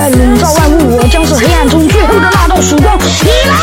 在笼罩万物，我将是黑暗中最后的那道曙光。你来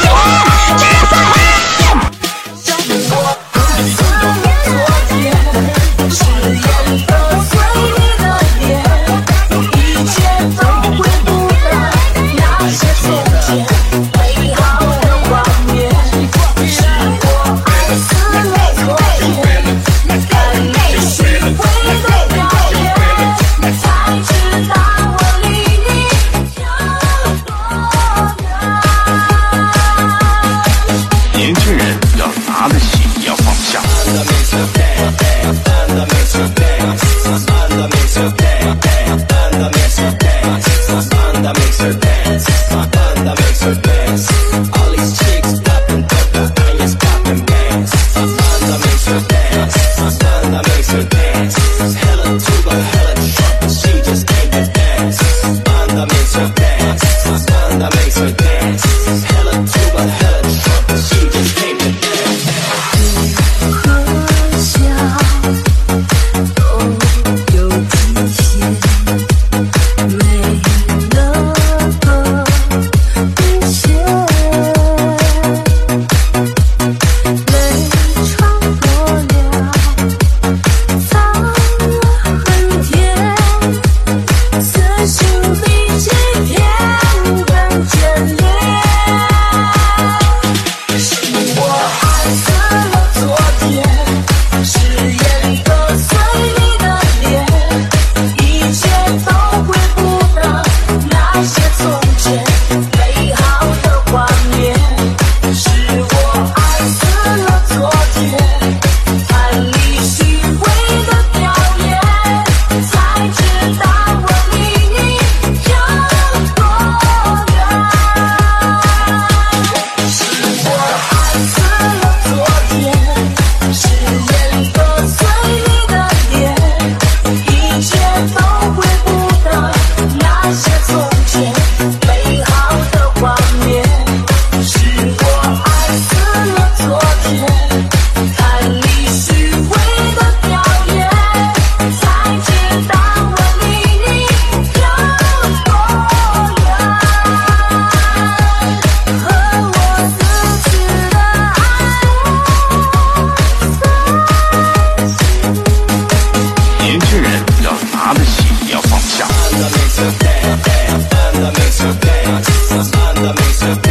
manda, makes her dance. This manda.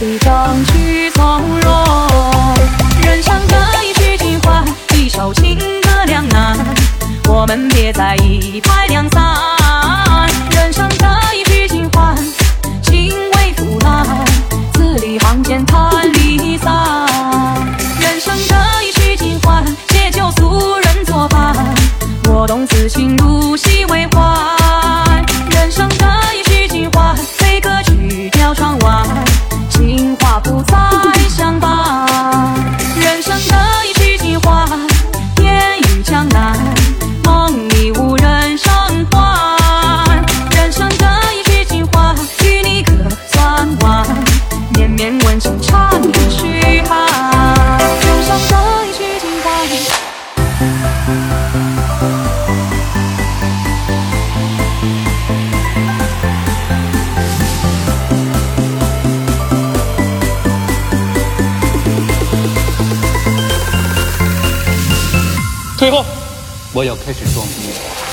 我总比争取从容。人生这一曲尽欢，一首情歌两难。我们别再一拍两散。人生这一曲尽欢，情味腐烂，字里行间谈退后，我要开始装逼了。